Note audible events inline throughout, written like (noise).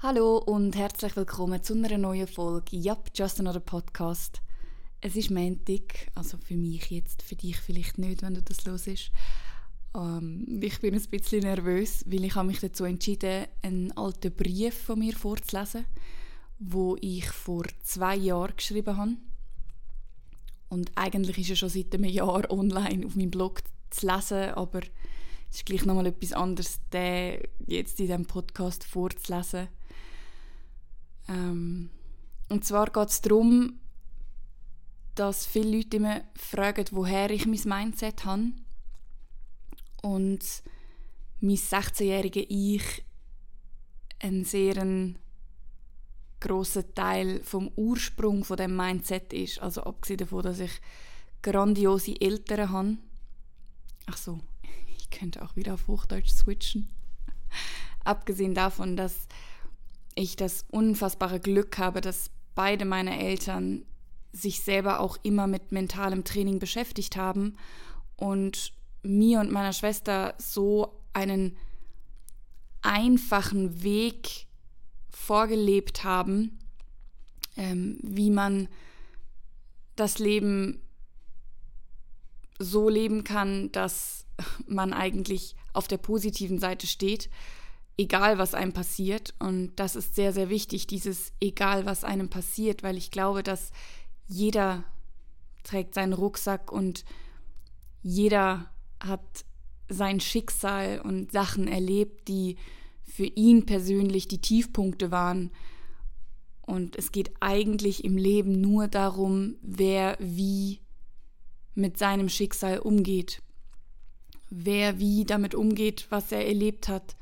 Hallo und herzlich willkommen zu einer neuen Folge Yup, Just Another Podcast. Es ist Montag, also für mich jetzt, für dich vielleicht nicht, wenn du das ist. Ähm, ich bin ein bisschen nervös, weil ich habe mich dazu entschieden, einen alten Brief von mir vorzulesen, wo ich vor zwei Jahren geschrieben habe. Und eigentlich ist er schon seit einem Jahr online auf meinem Blog zu lesen, aber es ist gleich nochmal etwas anderes, den jetzt in diesem Podcast vorzulesen ähm, und zwar geht es darum, dass viele Leute immer fragen, woher ich mein Mindset habe. Und mein 16-jährige Ich einen sehr grossen Teil vom Ursprung von dem Mindset ist. Also abgesehen davon, dass ich grandiose Eltern habe. Ach so, (laughs) ich könnte auch wieder auf Hochdeutsch switchen. abgesehen davon, dass ich das unfassbare Glück habe, dass beide meine Eltern sich selber auch immer mit mentalem Training beschäftigt haben und mir und meiner Schwester so einen einfachen Weg vorgelebt haben, ähm, wie man das Leben so leben kann, dass (laughs) man eigentlich auf der positiven Seite steht egal was einem passiert. Und das ist sehr, sehr wichtig, dieses egal was einem passiert, weil ich glaube, dass jeder trägt seinen Rucksack und jeder hat sein Schicksal und Sachen erlebt, die für ihn persönlich die Tiefpunkte waren. Und es geht eigentlich im Leben nur darum, wer wie mit seinem Schicksal umgeht. Wer wie damit umgeht, was er erlebt hat.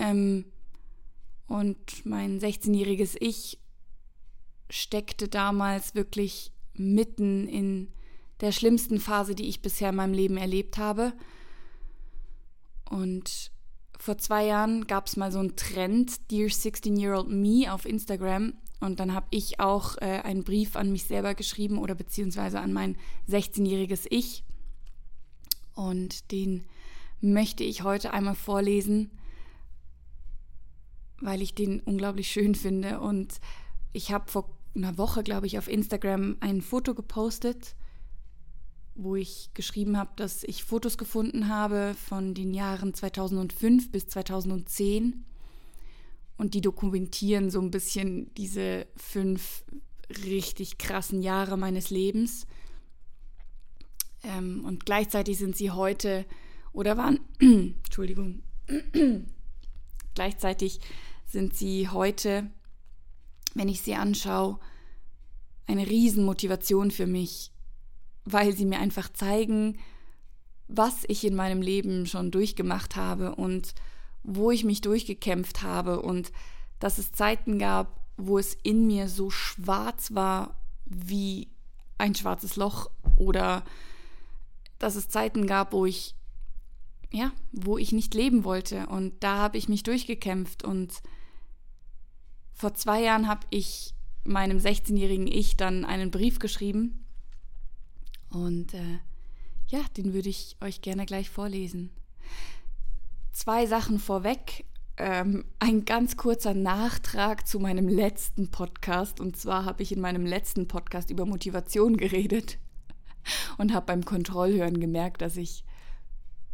Ähm, und mein 16-jähriges Ich steckte damals wirklich mitten in der schlimmsten Phase, die ich bisher in meinem Leben erlebt habe. Und vor zwei Jahren gab es mal so einen Trend, Dear 16-Year-Old Me auf Instagram. Und dann habe ich auch äh, einen Brief an mich selber geschrieben oder beziehungsweise an mein 16-jähriges Ich. Und den möchte ich heute einmal vorlesen weil ich den unglaublich schön finde. Und ich habe vor einer Woche, glaube ich, auf Instagram ein Foto gepostet, wo ich geschrieben habe, dass ich Fotos gefunden habe von den Jahren 2005 bis 2010. Und die dokumentieren so ein bisschen diese fünf richtig krassen Jahre meines Lebens. Ähm, und gleichzeitig sind sie heute oder waren, (clears throat) Entschuldigung, (clears throat) gleichzeitig sind sie heute, wenn ich sie anschaue, eine Riesenmotivation für mich, weil sie mir einfach zeigen, was ich in meinem Leben schon durchgemacht habe und wo ich mich durchgekämpft habe und dass es Zeiten gab, wo es in mir so schwarz war wie ein schwarzes Loch oder dass es Zeiten gab, wo ich ja, wo ich nicht leben wollte. Und da habe ich mich durchgekämpft und vor zwei Jahren habe ich meinem 16-jährigen Ich dann einen Brief geschrieben. Und äh, ja, den würde ich euch gerne gleich vorlesen. Zwei Sachen vorweg. Ähm, ein ganz kurzer Nachtrag zu meinem letzten Podcast. Und zwar habe ich in meinem letzten Podcast über Motivation geredet (laughs) und habe beim Kontrollhören gemerkt, dass ich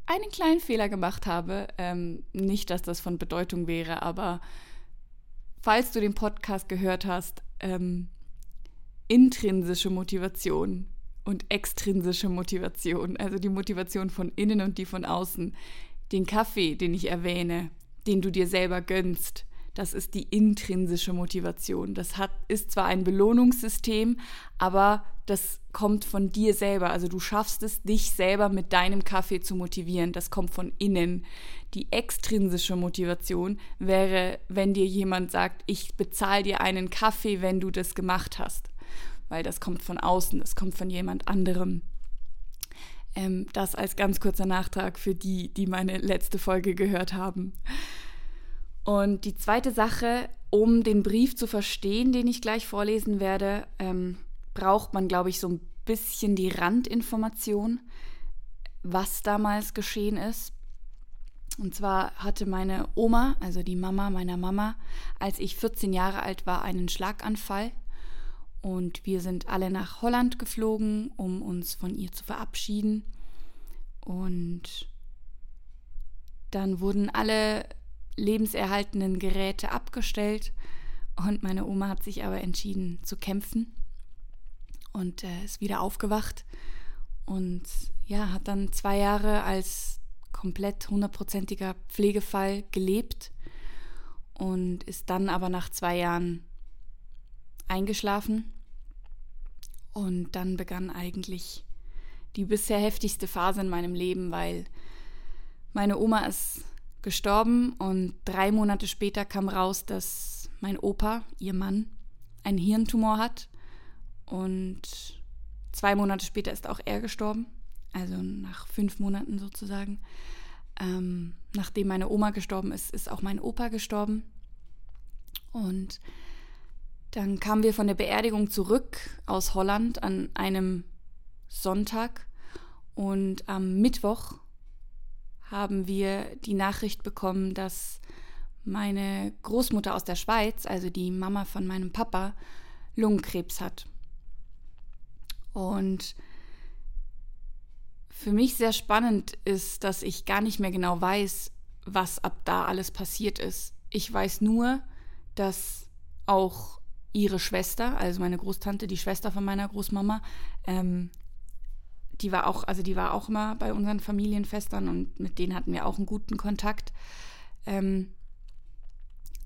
einen kleinen Fehler gemacht habe. Ähm, nicht, dass das von Bedeutung wäre, aber falls du den Podcast gehört hast, ähm, intrinsische Motivation und extrinsische Motivation, also die Motivation von innen und die von außen. Den Kaffee, den ich erwähne, den du dir selber gönnst, das ist die intrinsische Motivation. Das hat, ist zwar ein Belohnungssystem, aber das kommt von dir selber. Also du schaffst es, dich selber mit deinem Kaffee zu motivieren. Das kommt von innen. Die extrinsische Motivation wäre, wenn dir jemand sagt, ich bezahle dir einen Kaffee, wenn du das gemacht hast. Weil das kommt von außen, das kommt von jemand anderem. Ähm, das als ganz kurzer Nachtrag für die, die meine letzte Folge gehört haben. Und die zweite Sache, um den Brief zu verstehen, den ich gleich vorlesen werde, ähm, braucht man, glaube ich, so ein bisschen die Randinformation, was damals geschehen ist. Und zwar hatte meine Oma, also die Mama meiner Mama, als ich 14 Jahre alt war, einen Schlaganfall. Und wir sind alle nach Holland geflogen, um uns von ihr zu verabschieden. Und dann wurden alle lebenserhaltenden Geräte abgestellt. Und meine Oma hat sich aber entschieden zu kämpfen und äh, ist wieder aufgewacht. Und ja, hat dann zwei Jahre als komplett hundertprozentiger Pflegefall gelebt und ist dann aber nach zwei Jahren eingeschlafen. Und dann begann eigentlich die bisher heftigste Phase in meinem Leben, weil meine Oma ist gestorben und drei Monate später kam raus, dass mein Opa, ihr Mann, einen Hirntumor hat. Und zwei Monate später ist auch er gestorben also nach fünf Monaten sozusagen. Ähm, nachdem meine Oma gestorben ist, ist auch mein Opa gestorben. Und dann kamen wir von der Beerdigung zurück aus Holland an einem Sonntag und am Mittwoch haben wir die Nachricht bekommen, dass meine Großmutter aus der Schweiz, also die Mama von meinem Papa, Lungenkrebs hat. Und für mich sehr spannend ist, dass ich gar nicht mehr genau weiß, was ab da alles passiert ist. Ich weiß nur, dass auch ihre Schwester, also meine Großtante, die Schwester von meiner Großmama, ähm, die war auch, also die war auch immer bei unseren Familienfestern und mit denen hatten wir auch einen guten Kontakt. Ähm,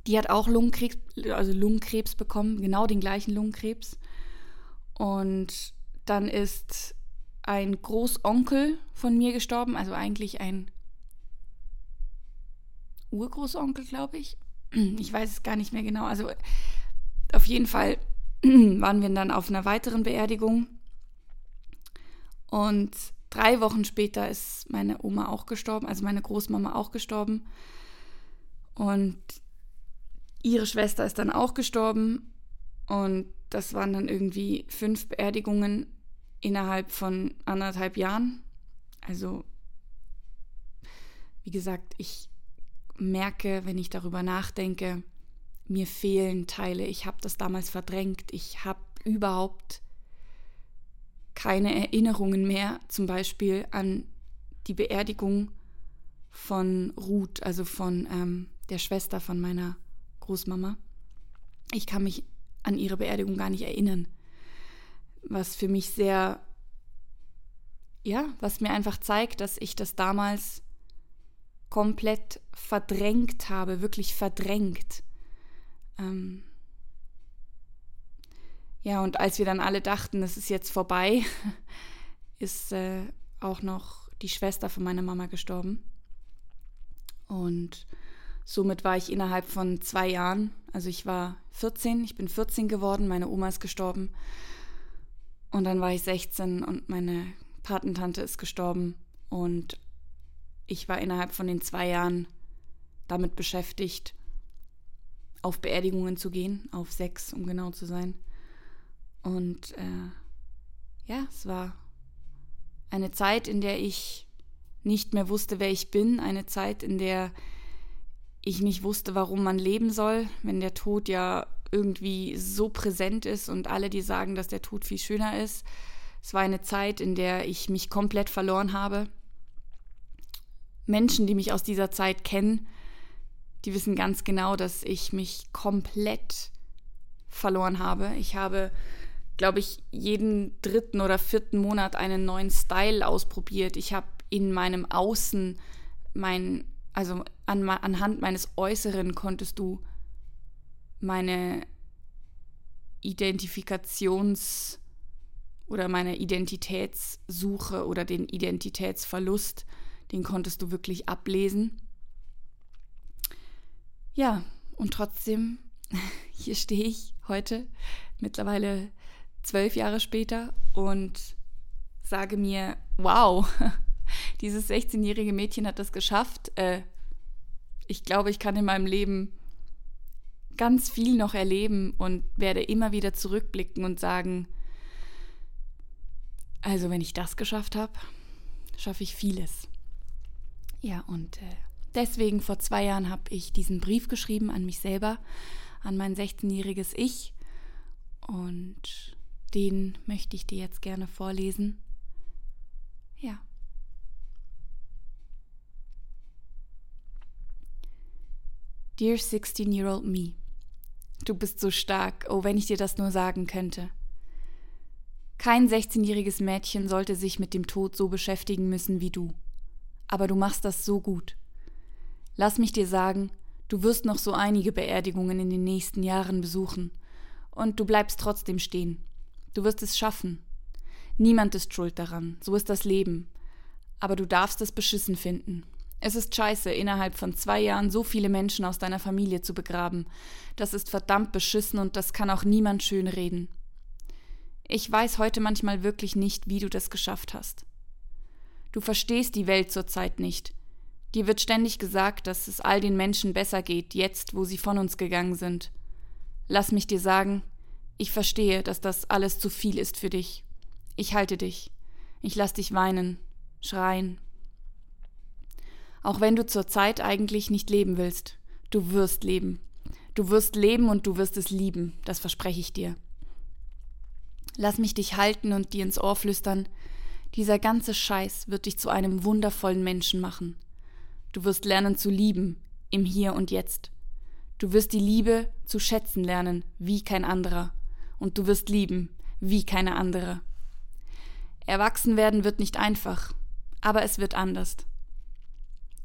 die hat auch Lungenkrebs, also Lungenkrebs bekommen, genau den gleichen Lungenkrebs. Und dann ist ein Großonkel von mir gestorben, also eigentlich ein Urgroßonkel, glaube ich. Ich weiß es gar nicht mehr genau. Also auf jeden Fall waren wir dann auf einer weiteren Beerdigung. Und drei Wochen später ist meine Oma auch gestorben, also meine Großmama auch gestorben. Und ihre Schwester ist dann auch gestorben. Und das waren dann irgendwie fünf Beerdigungen innerhalb von anderthalb Jahren. Also, wie gesagt, ich merke, wenn ich darüber nachdenke, mir fehlen Teile. Ich habe das damals verdrängt. Ich habe überhaupt keine Erinnerungen mehr, zum Beispiel an die Beerdigung von Ruth, also von ähm, der Schwester von meiner Großmama. Ich kann mich an ihre Beerdigung gar nicht erinnern was für mich sehr, ja, was mir einfach zeigt, dass ich das damals komplett verdrängt habe, wirklich verdrängt. Ähm ja, und als wir dann alle dachten, es ist jetzt vorbei, (laughs) ist äh, auch noch die Schwester von meiner Mama gestorben. Und somit war ich innerhalb von zwei Jahren, also ich war 14, ich bin 14 geworden, meine Oma ist gestorben. Und dann war ich 16 und meine Patentante ist gestorben. Und ich war innerhalb von den zwei Jahren damit beschäftigt, auf Beerdigungen zu gehen, auf sechs, um genau zu sein. Und äh, ja, es war eine Zeit, in der ich nicht mehr wusste, wer ich bin, eine Zeit, in der ich nicht wusste, warum man leben soll, wenn der Tod ja irgendwie so präsent ist und alle, die sagen, dass der Tod viel schöner ist. Es war eine Zeit, in der ich mich komplett verloren habe. Menschen, die mich aus dieser Zeit kennen, die wissen ganz genau, dass ich mich komplett verloren habe. Ich habe, glaube ich, jeden dritten oder vierten Monat einen neuen Style ausprobiert. Ich habe in meinem Außen, mein, also an, anhand meines Äußeren konntest du meine Identifikations- oder meine Identitätssuche oder den Identitätsverlust, den konntest du wirklich ablesen. Ja, und trotzdem, (laughs) hier stehe ich heute, mittlerweile zwölf Jahre später und sage mir, wow, (laughs) dieses 16-jährige Mädchen hat das geschafft. Äh, ich glaube, ich kann in meinem Leben ganz viel noch erleben und werde immer wieder zurückblicken und sagen, also wenn ich das geschafft habe, schaffe ich vieles. Ja, und äh, Deswegen vor zwei Jahren habe ich diesen Brief geschrieben an mich selber, an mein 16-jähriges Ich. Und den möchte ich dir jetzt gerne vorlesen. Ja. Dear 16-year-old me, du bist so stark, oh wenn ich dir das nur sagen könnte. Kein 16-jähriges Mädchen sollte sich mit dem Tod so beschäftigen müssen wie du. Aber du machst das so gut. Lass mich dir sagen, du wirst noch so einige Beerdigungen in den nächsten Jahren besuchen. Und du bleibst trotzdem stehen. Du wirst es schaffen. Niemand ist schuld daran, so ist das Leben. Aber du darfst es beschissen finden. Es ist scheiße, innerhalb von zwei Jahren so viele Menschen aus deiner Familie zu begraben. Das ist verdammt beschissen und das kann auch niemand schön reden. Ich weiß heute manchmal wirklich nicht, wie du das geschafft hast. Du verstehst die Welt zurzeit nicht. Dir wird ständig gesagt, dass es all den Menschen besser geht, jetzt, wo sie von uns gegangen sind. Lass mich dir sagen, ich verstehe, dass das alles zu viel ist für dich. Ich halte dich. Ich lass dich weinen, schreien. Auch wenn du zurzeit eigentlich nicht leben willst, du wirst leben. Du wirst leben und du wirst es lieben, das verspreche ich dir. Lass mich dich halten und dir ins Ohr flüstern, dieser ganze Scheiß wird dich zu einem wundervollen Menschen machen. Du wirst lernen zu lieben, im Hier und Jetzt. Du wirst die Liebe zu schätzen lernen, wie kein anderer. Und du wirst lieben, wie keine andere. Erwachsenwerden wird nicht einfach, aber es wird anders.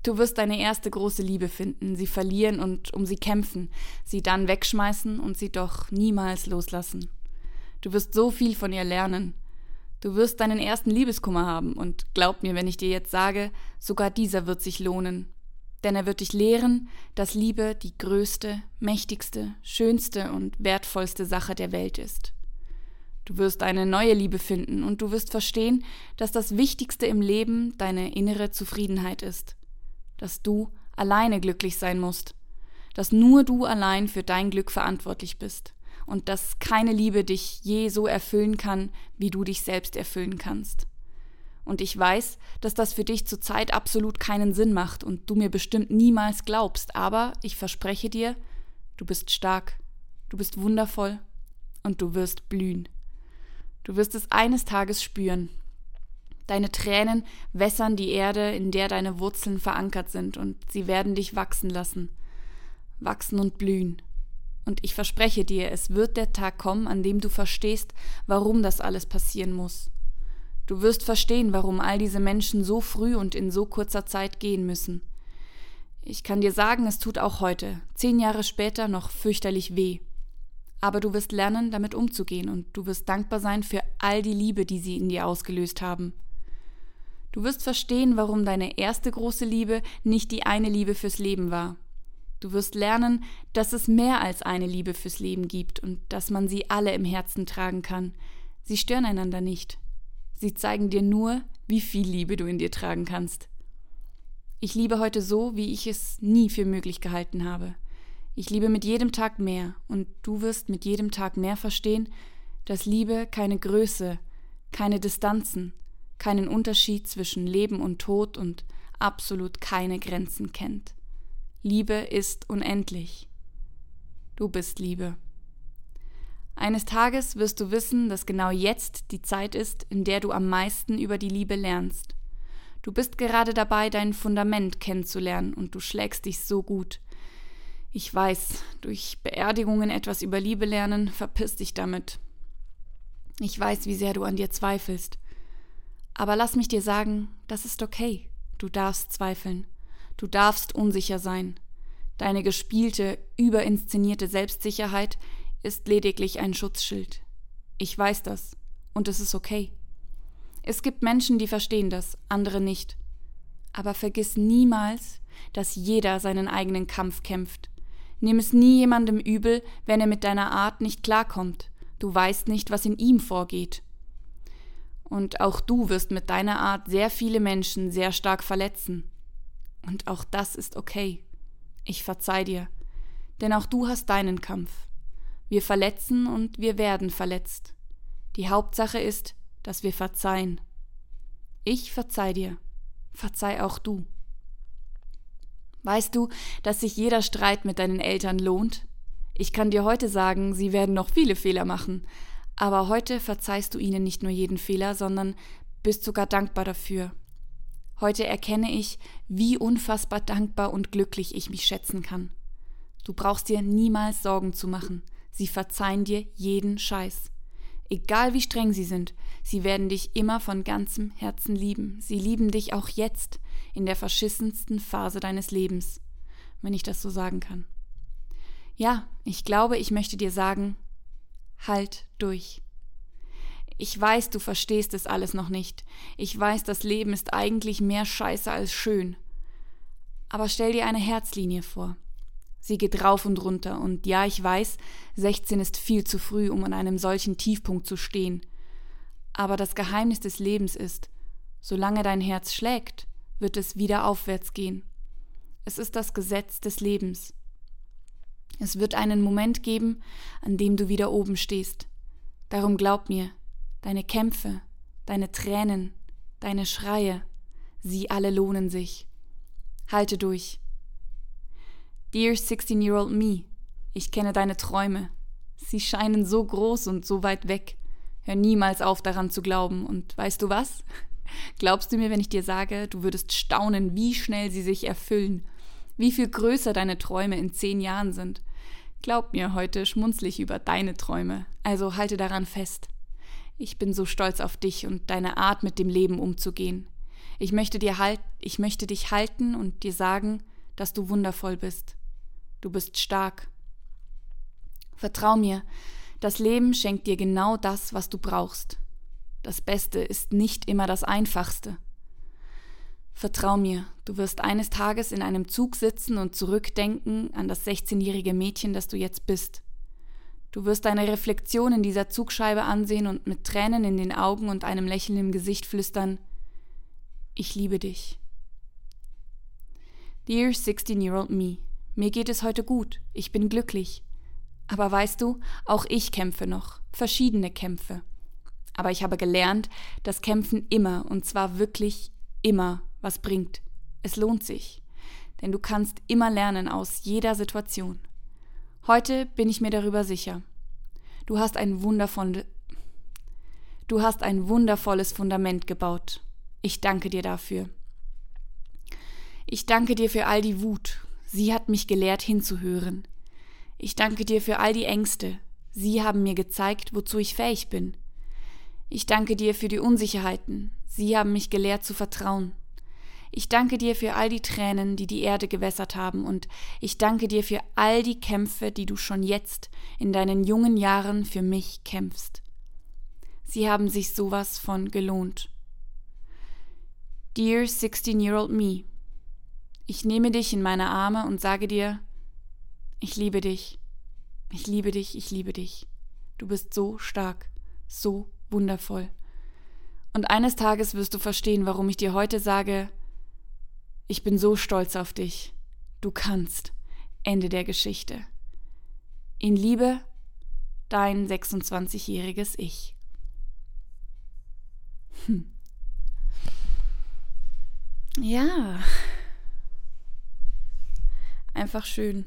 Du wirst deine erste große Liebe finden, sie verlieren und um sie kämpfen, sie dann wegschmeißen und sie doch niemals loslassen. Du wirst so viel von ihr lernen, Du wirst deinen ersten Liebeskummer haben und glaub mir, wenn ich dir jetzt sage, sogar dieser wird sich lohnen. Denn er wird dich lehren, dass Liebe die größte, mächtigste, schönste und wertvollste Sache der Welt ist. Du wirst eine neue Liebe finden und du wirst verstehen, dass das Wichtigste im Leben deine innere Zufriedenheit ist. Dass du alleine glücklich sein musst. Dass nur du allein für dein Glück verantwortlich bist und dass keine Liebe dich je so erfüllen kann, wie du dich selbst erfüllen kannst. Und ich weiß, dass das für dich zurzeit absolut keinen Sinn macht und du mir bestimmt niemals glaubst, aber ich verspreche dir, du bist stark, du bist wundervoll und du wirst blühen. Du wirst es eines Tages spüren. Deine Tränen wässern die Erde, in der deine Wurzeln verankert sind, und sie werden dich wachsen lassen. Wachsen und blühen. Und ich verspreche dir, es wird der Tag kommen, an dem du verstehst, warum das alles passieren muss. Du wirst verstehen, warum all diese Menschen so früh und in so kurzer Zeit gehen müssen. Ich kann dir sagen, es tut auch heute, zehn Jahre später, noch fürchterlich weh. Aber du wirst lernen, damit umzugehen und du wirst dankbar sein für all die Liebe, die sie in dir ausgelöst haben. Du wirst verstehen, warum deine erste große Liebe nicht die eine Liebe fürs Leben war. Du wirst lernen, dass es mehr als eine Liebe fürs Leben gibt und dass man sie alle im Herzen tragen kann. Sie stören einander nicht. Sie zeigen dir nur, wie viel Liebe du in dir tragen kannst. Ich liebe heute so, wie ich es nie für möglich gehalten habe. Ich liebe mit jedem Tag mehr und du wirst mit jedem Tag mehr verstehen, dass Liebe keine Größe, keine Distanzen, keinen Unterschied zwischen Leben und Tod und absolut keine Grenzen kennt. Liebe ist unendlich. Du bist Liebe. Eines Tages wirst du wissen, dass genau jetzt die Zeit ist, in der du am meisten über die Liebe lernst. Du bist gerade dabei, dein Fundament kennenzulernen und du schlägst dich so gut. Ich weiß, durch Beerdigungen etwas über Liebe lernen, verpiss dich damit. Ich weiß, wie sehr du an dir zweifelst. Aber lass mich dir sagen, das ist okay. Du darfst zweifeln. Du darfst unsicher sein. Deine gespielte, überinszenierte Selbstsicherheit ist lediglich ein Schutzschild. Ich weiß das, und es ist okay. Es gibt Menschen, die verstehen das, andere nicht. Aber vergiss niemals, dass jeder seinen eigenen Kampf kämpft. Nimm es nie jemandem übel, wenn er mit deiner Art nicht klarkommt. Du weißt nicht, was in ihm vorgeht. Und auch du wirst mit deiner Art sehr viele Menschen sehr stark verletzen. Und auch das ist okay. Ich verzeih dir, denn auch du hast deinen Kampf. Wir verletzen und wir werden verletzt. Die Hauptsache ist, dass wir verzeihen. Ich verzeih dir, verzeih auch du. Weißt du, dass sich jeder Streit mit deinen Eltern lohnt? Ich kann dir heute sagen, sie werden noch viele Fehler machen, aber heute verzeihst du ihnen nicht nur jeden Fehler, sondern bist sogar dankbar dafür. Heute erkenne ich, wie unfassbar dankbar und glücklich ich mich schätzen kann. Du brauchst dir niemals Sorgen zu machen. Sie verzeihen dir jeden Scheiß. Egal wie streng sie sind, sie werden dich immer von ganzem Herzen lieben. Sie lieben dich auch jetzt, in der verschissensten Phase deines Lebens, wenn ich das so sagen kann. Ja, ich glaube, ich möchte dir sagen, halt durch. Ich weiß, du verstehst es alles noch nicht. Ich weiß, das Leben ist eigentlich mehr Scheiße als schön. Aber stell dir eine Herzlinie vor. Sie geht rauf und runter, und ja, ich weiß, 16 ist viel zu früh, um an einem solchen Tiefpunkt zu stehen. Aber das Geheimnis des Lebens ist, solange dein Herz schlägt, wird es wieder aufwärts gehen. Es ist das Gesetz des Lebens. Es wird einen Moment geben, an dem du wieder oben stehst. Darum glaub mir, deine Kämpfe, deine Tränen, deine Schreie, sie alle lohnen sich. Halte durch. Dear 16-year-old me, ich kenne deine Träume. Sie scheinen so groß und so weit weg. Hör niemals auf daran zu glauben. Und weißt du was? (laughs) Glaubst du mir, wenn ich dir sage, du würdest staunen, wie schnell sie sich erfüllen, wie viel größer deine Träume in zehn Jahren sind? Glaub mir, heute schmunzle ich über deine Träume, also halte daran fest. Ich bin so stolz auf dich und deine Art, mit dem Leben umzugehen. Ich möchte dir halt, ich möchte dich halten und dir sagen, dass du wundervoll bist. Du bist stark. Vertrau mir, das Leben schenkt dir genau das, was du brauchst. Das Beste ist nicht immer das Einfachste. Vertrau mir, du wirst eines Tages in einem Zug sitzen und zurückdenken an das 16-jährige Mädchen, das du jetzt bist. Du wirst deine Reflexion in dieser Zugscheibe ansehen und mit Tränen in den Augen und einem Lächeln im Gesicht flüstern, ich liebe dich. Dear 16-year-old me, mir geht es heute gut, ich bin glücklich. Aber weißt du, auch ich kämpfe noch, verschiedene Kämpfe. Aber ich habe gelernt, dass Kämpfen immer, und zwar wirklich immer, was bringt. Es lohnt sich. Denn du kannst immer lernen aus jeder Situation. Heute bin ich mir darüber sicher. Du hast ein wundervoll, du hast ein wundervolles Fundament gebaut. Ich danke dir dafür. Ich danke dir für all die Wut. Sie hat mich gelehrt hinzuhören. Ich danke dir für all die Ängste. Sie haben mir gezeigt, wozu ich fähig bin. Ich danke dir für die Unsicherheiten. Sie haben mich gelehrt zu vertrauen. Ich danke dir für all die Tränen, die die Erde gewässert haben, und ich danke dir für all die Kämpfe, die du schon jetzt in deinen jungen Jahren für mich kämpfst. Sie haben sich sowas von gelohnt. Dear 16-year-old me, ich nehme dich in meine Arme und sage dir, ich liebe dich, ich liebe dich, ich liebe dich. Du bist so stark, so wundervoll. Und eines Tages wirst du verstehen, warum ich dir heute sage, ich bin so stolz auf dich. Du kannst. Ende der Geschichte. In Liebe, dein 26-jähriges Ich. Hm. Ja. Einfach schön.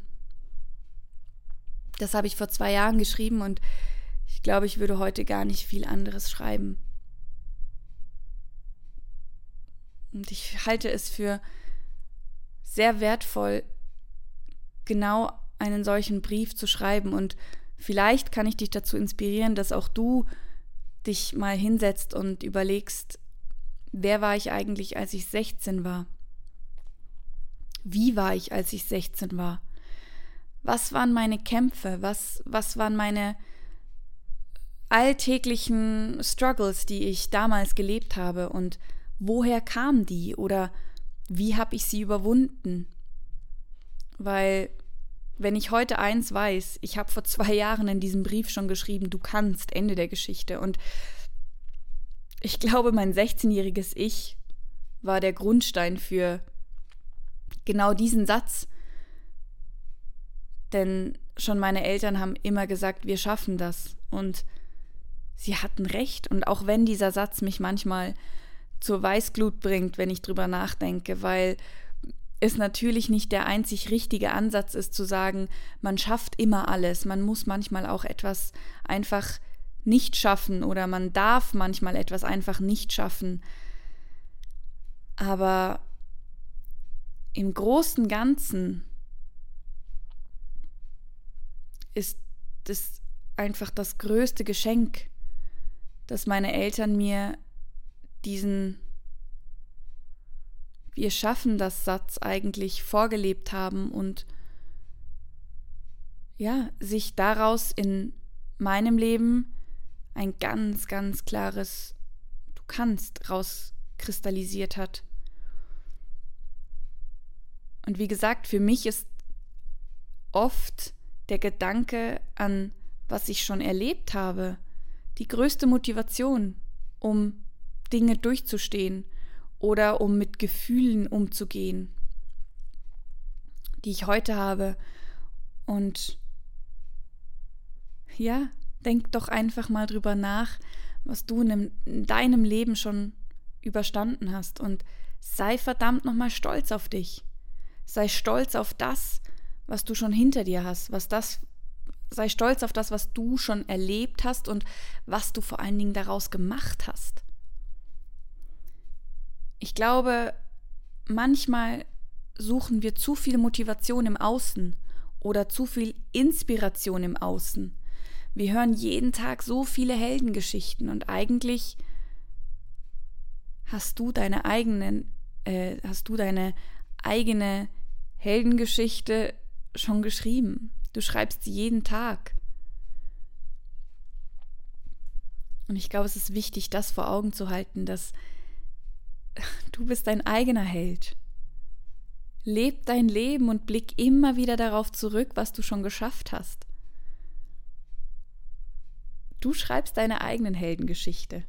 Das habe ich vor zwei Jahren geschrieben und ich glaube, ich würde heute gar nicht viel anderes schreiben. Und ich halte es für sehr wertvoll, genau einen solchen Brief zu schreiben. Und vielleicht kann ich dich dazu inspirieren, dass auch du dich mal hinsetzt und überlegst, wer war ich eigentlich, als ich 16 war? Wie war ich, als ich 16 war? Was waren meine Kämpfe? Was, was waren meine alltäglichen Struggles, die ich damals gelebt habe? Und woher kamen die? Oder wie habe ich sie überwunden? Weil, wenn ich heute eins weiß, ich habe vor zwei Jahren in diesem Brief schon geschrieben, du kannst, Ende der Geschichte. Und ich glaube, mein 16-jähriges Ich war der Grundstein für genau diesen Satz. Denn schon meine Eltern haben immer gesagt, wir schaffen das. Und sie hatten recht. Und auch wenn dieser Satz mich manchmal zur Weißglut bringt, wenn ich drüber nachdenke, weil es natürlich nicht der einzig richtige Ansatz ist zu sagen, man schafft immer alles, man muss manchmal auch etwas einfach nicht schaffen oder man darf manchmal etwas einfach nicht schaffen. Aber im großen Ganzen ist es einfach das größte Geschenk, dass meine Eltern mir diesen Wir schaffen das Satz eigentlich vorgelebt haben und ja, sich daraus in meinem Leben ein ganz, ganz klares Du kannst rauskristallisiert hat. Und wie gesagt, für mich ist oft der Gedanke an, was ich schon erlebt habe, die größte Motivation, um Dinge durchzustehen oder um mit Gefühlen umzugehen, die ich heute habe. Und ja, denk doch einfach mal drüber nach, was du in, deinem Leben schon überstanden hast und sei verdammt nochmal stolz auf dich. Sei stolz auf das, was du schon hinter dir hast, was das, sei stolz auf das, was du schon erlebt hast und was du vor allen Dingen daraus gemacht hast. Ich glaube, manchmal suchen wir zu viel Motivation im Außen oder zu viel Inspiration im Außen. Wir hören jeden Tag so viele Heldengeschichten und eigentlich hast du deine eigenen, äh, hast du deine eigene Heldengeschichte schon geschrieben. Du schreibst sie jeden Tag. Und ich glaube, es ist wichtig, das vor Augen zu halten, dass (laughs) du bist dein eigener Held. Leb dein Leben und blick immer wieder darauf zurück, was du schon geschafft hast. Du schreibst deine eigenen Heldengeschichte.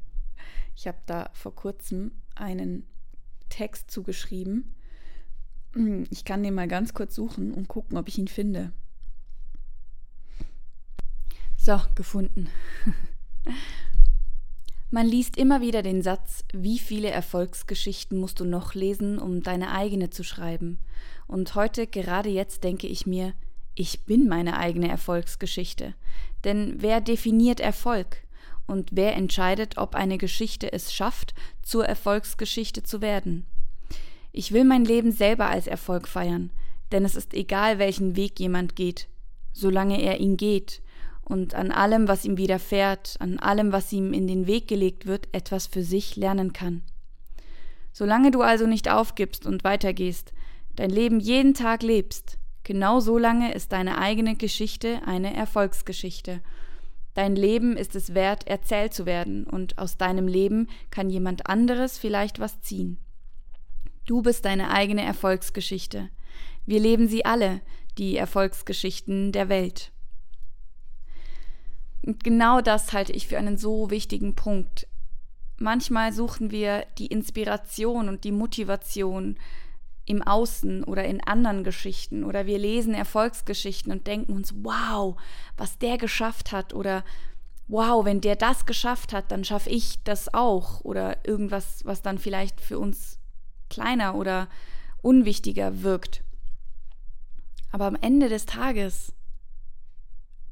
Ich habe da vor kurzem einen Text zugeschrieben. Ich kann den mal ganz kurz suchen und gucken, ob ich ihn finde. So, gefunden. (laughs) Man liest immer wieder den Satz, wie viele Erfolgsgeschichten musst du noch lesen, um deine eigene zu schreiben. Und heute, gerade jetzt, denke ich mir, ich bin meine eigene Erfolgsgeschichte. Denn wer definiert Erfolg? Und wer entscheidet, ob eine Geschichte es schafft, zur Erfolgsgeschichte zu werden? Ich will mein Leben selber als Erfolg feiern, denn es ist egal, welchen Weg jemand geht, solange er ihn geht und an allem, was ihm widerfährt, an allem, was ihm in den Weg gelegt wird, etwas für sich lernen kann. Solange du also nicht aufgibst und weitergehst, dein Leben jeden Tag lebst, genau so lange ist deine eigene Geschichte eine Erfolgsgeschichte. Dein Leben ist es wert, erzählt zu werden, und aus deinem Leben kann jemand anderes vielleicht was ziehen. Du bist deine eigene Erfolgsgeschichte. Wir leben sie alle, die Erfolgsgeschichten der Welt. Und genau das halte ich für einen so wichtigen Punkt. Manchmal suchen wir die Inspiration und die Motivation im Außen oder in anderen Geschichten oder wir lesen Erfolgsgeschichten und denken uns, wow, was der geschafft hat oder wow, wenn der das geschafft hat, dann schaffe ich das auch oder irgendwas, was dann vielleicht für uns kleiner oder unwichtiger wirkt. Aber am Ende des Tages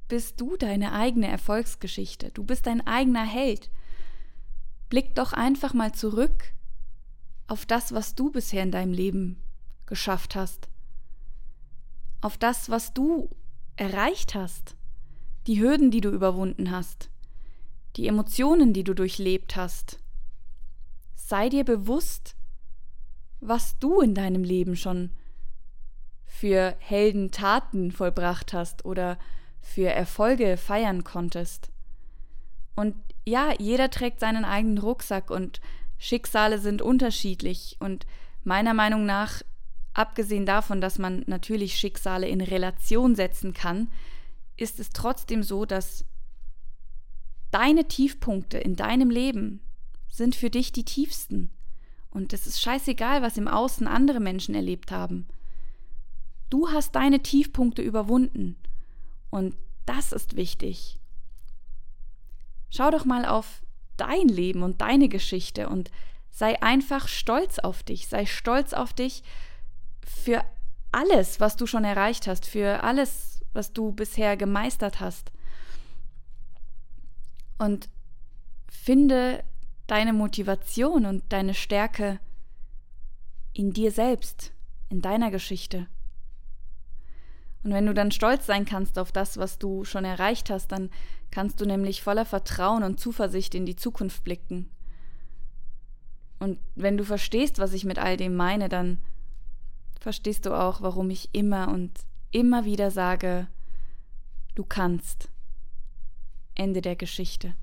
bist du deine eigene Erfolgsgeschichte. Du bist dein eigener Held. Blick doch einfach mal zurück auf das, was du bisher in deinem Leben geschafft hast. Auf das, was du erreicht hast. Die Hürden, die du überwunden hast. Die Emotionen, die du durchlebt hast. Sei dir bewusst, was du in deinem Leben schon für Heldentaten vollbracht hast oder für Erfolge feiern konntest. Und ja, jeder trägt seinen eigenen Rucksack und Schicksale sind unterschiedlich und meiner Meinung nach, abgesehen davon, dass man natürlich Schicksale in Relation setzen kann, ist es trotzdem so, dass deine Tiefpunkte in deinem Leben sind für dich die tiefsten. Und es ist scheißegal, was im Außen andere Menschen erlebt haben. Du hast deine Tiefpunkte überwunden und das ist wichtig. Schau doch mal auf dein Leben und deine Geschichte und sei einfach stolz auf dich. Sei stolz auf dich für alles, was du schon erreicht hast, für alles, was du bisher gemeistert hast. Und finde deine Motivation und deine Stärke in dir selbst, in deiner Geschichte. Und wenn du dann stolz sein kannst auf das, was du schon erreicht hast, dann kannst du nämlich voller Vertrauen und Zuversicht in die Zukunft blicken. Und wenn du verstehst, was ich mit all dem meine, dann verstehst du auch, warum ich immer und immer wieder sage, du kannst. Ende der Geschichte.